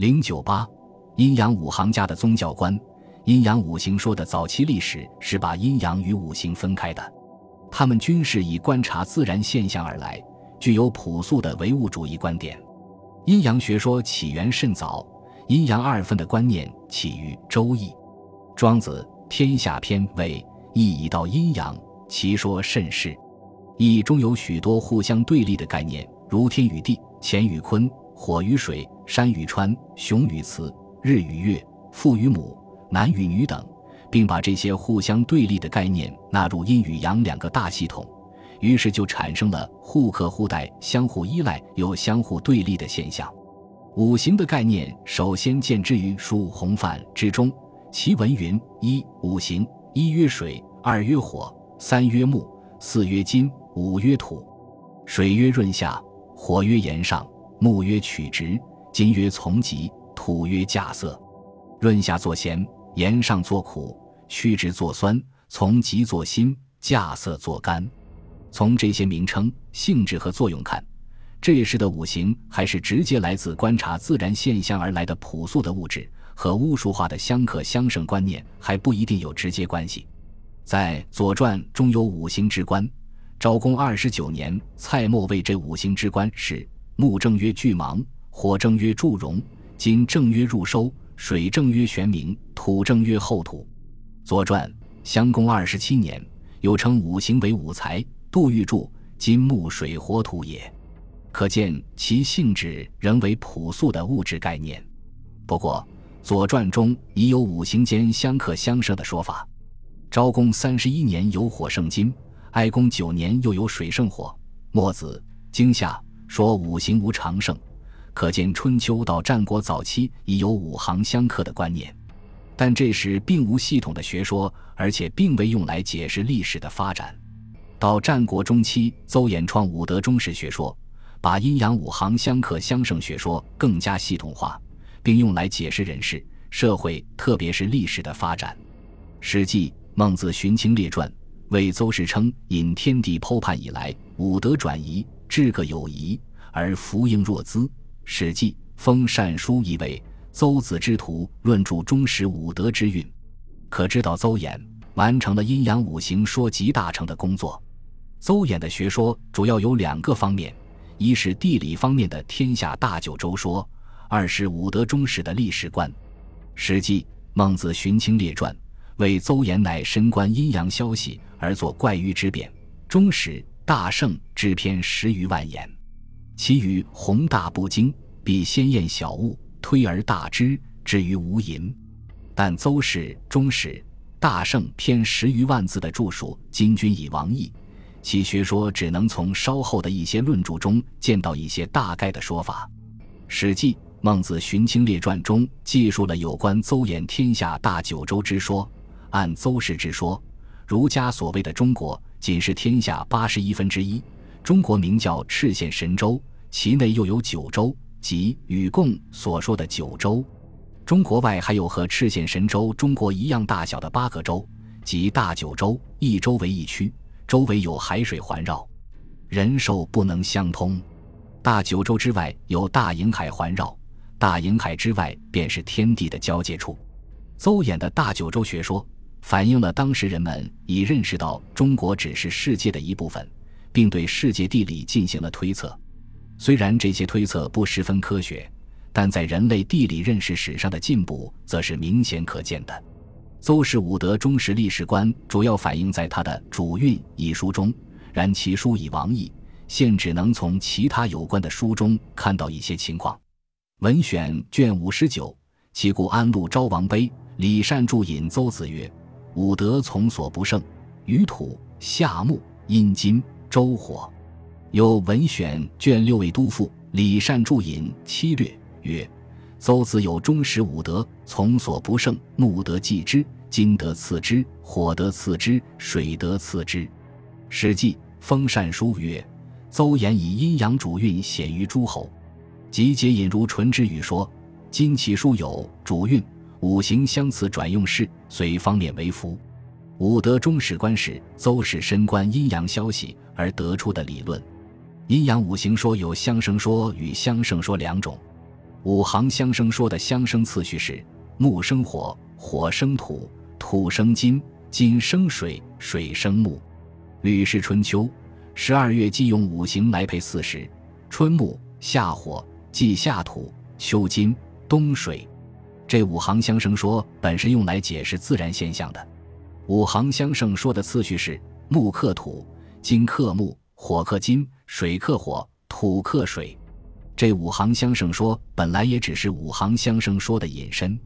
零九八，阴阳五行家的宗教观。阴阳五行说的早期历史是把阴阳与五行分开的，他们均是以观察自然现象而来，具有朴素的唯物主义观点。阴阳学说起源甚早，阴阳二分的观念起于《周易》。庄子《天下篇》谓：“易以道阴阳，其说甚是。”易中有许多互相对立的概念，如天与地、乾与坤、火与水、山与川、雄与雌、日与月、父与母。男与女等，并把这些互相对立的概念纳入阴与阳两个大系统，于是就产生了互克互代、相互依赖又相互对立的现象。五行的概念首先见之于《书洪范》之中，其文云：一五行，一曰水，二曰火，三曰木，四曰金，五曰土。水曰润下，火曰炎上，木曰曲直，金曰从吉，土曰稼色。润下作咸。盐上作苦，曲直作酸，从吉作辛，稼色作甘。从这些名称、性质和作用看，这时的五行还是直接来自观察自然现象而来的朴素的物质，和巫术化的相克相生观念还不一定有直接关系。在《左传》中有五行之官，昭公二十九年，蔡瑁谓这五行之官是：木正曰巨芒，火正曰祝融，金正曰入收。水正曰玄冥，土正曰后土。左传襄公二十七年，又称五行为五才。杜预注：金木水火土也。可见其性质仍为朴素的物质概念。不过，左传中已有五行间相克相生的说法。昭公三十一年有火胜金，哀公九年又有水胜火。墨子经下说五行无常胜。可见春秋到战国早期已有五行相克的观念，但这时并无系统的学说，而且并未用来解释历史的发展。到战国中期，邹衍创五德中史学说，把阴阳五行相克相胜学说更加系统化，并用来解释人事、社会，特别是历史的发展。《史记·孟子荀卿列传》为邹氏称：“引天地剖判以来，五德转移，至个有宜，而福应若兹。”《史记·封禅书》意为邹子之徒论著中史五德之运，可知道邹衍完成了阴阳五行说集大成的工作。邹衍的学说主要有两个方面：一是地理方面的天下大九州说；二是五德中史的历史观。《史记·孟子荀卿列传》为邹衍乃深观阴阳消息而作怪喻之辩，中史大圣之篇十余万言。其余宏大不精，必先验小物，推而大之，至于无垠。但邹氏中史大圣篇十余万字的著述，今均已亡佚，其学说只能从稍后的一些论著中见到一些大概的说法。《史记·孟子荀卿列传》中记述了有关邹衍天下大九州之说。按邹氏之说，儒家所谓的中国，仅是天下八十一分之一。中国名叫赤县神州。其内又有九州，即禹贡所说的九州。中国外还有和赤县神州中国一样大小的八个州，即大九州，一州为一区，周围有海水环绕，人兽不能相通。大九州之外有大瀛海环绕，大瀛海之外便是天地的交界处。邹衍的大九州学说，反映了当时人们已认识到中国只是世界的一部分，并对世界地理进行了推测。虽然这些推测不十分科学，但在人类地理认识史上的进步则是明显可见的。邹氏五德忠实历史观主要反映在他的《主运》一书中，然其书已亡佚，现只能从其他有关的书中看到一些情况。文选卷五十九，其故安陆昭王碑，李善注引邹子曰：“五德从所不胜，于土、夏木、阴金、周火。”有文选卷六位都赋李善注引七略曰：“邹子有忠实五德，从所不胜。木德继之，金德次之，火德次之，水德次之。”《史记·封禅书》曰：“邹衍以阴阳主运显于诸侯。”集结引如纯之语说：“今其书有主运、五行相辞转用事，随方面为符。五德中史观是邹氏深观阴阳消息而得出的理论。”阴阳五行说有相生说与相胜说两种，五行相生说的相生次序是：木生火，火生土，土生金，金生水，水生木。《吕氏春秋》十二月既用五行来配四时：春木、夏火、季夏土、秋金、冬水。这五行相生说本是用来解释自然现象的。五行相生说的次序是：木克土，金克木，火克金，水克火，土克水。这五行相生说本来也只是五行相生说的引申，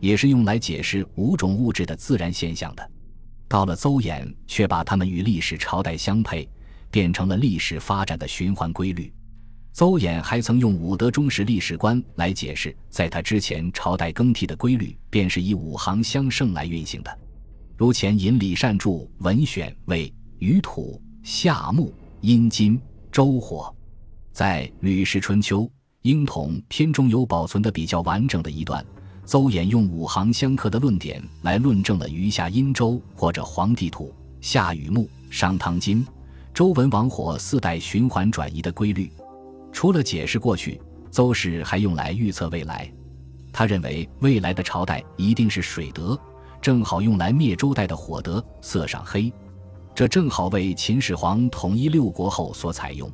也是用来解释五种物质的自然现象的。到了邹衍，却把它们与历史朝代相配，变成了历史发展的循环规律。邹衍还曾用武德中时历史观来解释，在他之前朝代更替的规律，便是以五行相胜来运行的。如前引李善注《文选》为“雨土夏木阴金周火”。在《吕氏春秋·婴童》篇中有保存的比较完整的一段，邹衍用五行相克的论点来论证了余下殷周或者黄帝土、夏禹木、商汤金、周文王火四代循环转移的规律。除了解释过去，邹氏还用来预测未来。他认为未来的朝代一定是水德，正好用来灭周代的火德，色上黑。这正好为秦始皇统一六国后所采用。《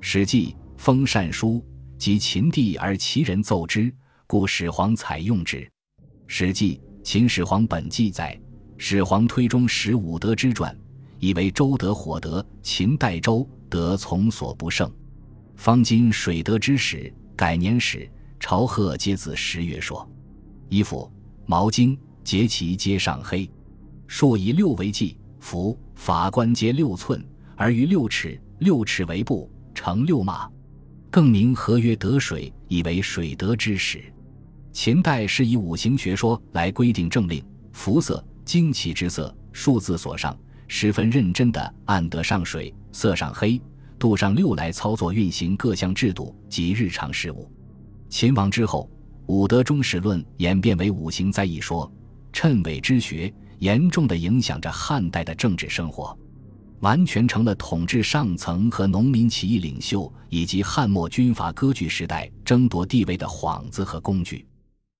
史记·封禅书》及秦帝而其人奏之，故始皇采用之。《史记·秦始皇本纪》载，始皇推中十五德之传，以为周德火德，秦代周德从所不胜。方今水德之始，改年始，朝贺皆自十月说。衣服、毛巾、节旗皆上黑。数以六为计，服法官皆六寸，而于六尺，六尺为布，乘六马。更名合曰得水，以为水德之始。秦代是以五行学说来规定政令、服色、旌旗之色、数字所上，十分认真地按得上水，色上黑。度上六来操作运行各项制度及日常事务。秦王之后，武德中史论演变为五行灾一说，谶纬之学严重的影响着汉代的政治生活，完全成了统治上层和农民起义领袖以及汉末军阀割据时代争夺地位的幌子和工具。